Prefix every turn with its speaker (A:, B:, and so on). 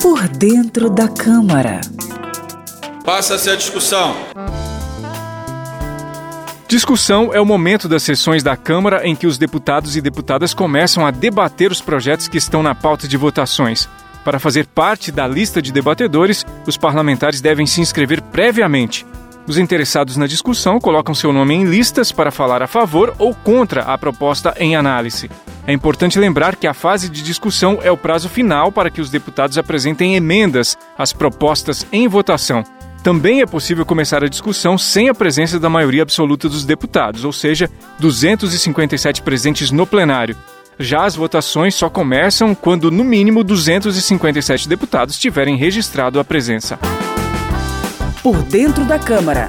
A: Por dentro da Câmara.
B: Passa-se a discussão.
C: Discussão é o momento das sessões da Câmara em que os deputados e deputadas começam a debater os projetos que estão na pauta de votações. Para fazer parte da lista de debatedores, os parlamentares devem se inscrever previamente. Os interessados na discussão colocam seu nome em listas para falar a favor ou contra a proposta em análise. É importante lembrar que a fase de discussão é o prazo final para que os deputados apresentem emendas às propostas em votação. Também é possível começar a discussão sem a presença da maioria absoluta dos deputados, ou seja, 257 presentes no plenário. Já as votações só começam quando, no mínimo, 257 deputados tiverem registrado a presença.
A: Por dentro da Câmara.